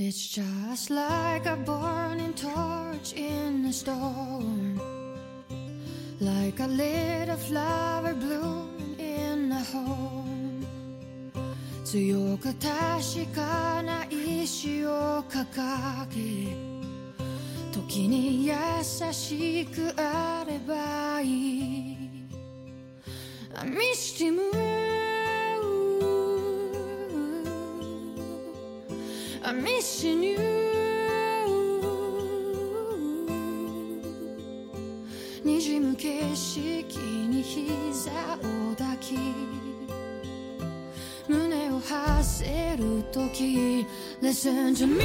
It's just like a burning torch in a storm Like a little flower blooming in a home 強く確かな意志を掲げ時に優しくあればいい I missed him I'm missing you にじむ景色に膝を抱き胸を馳せる時 Listen to me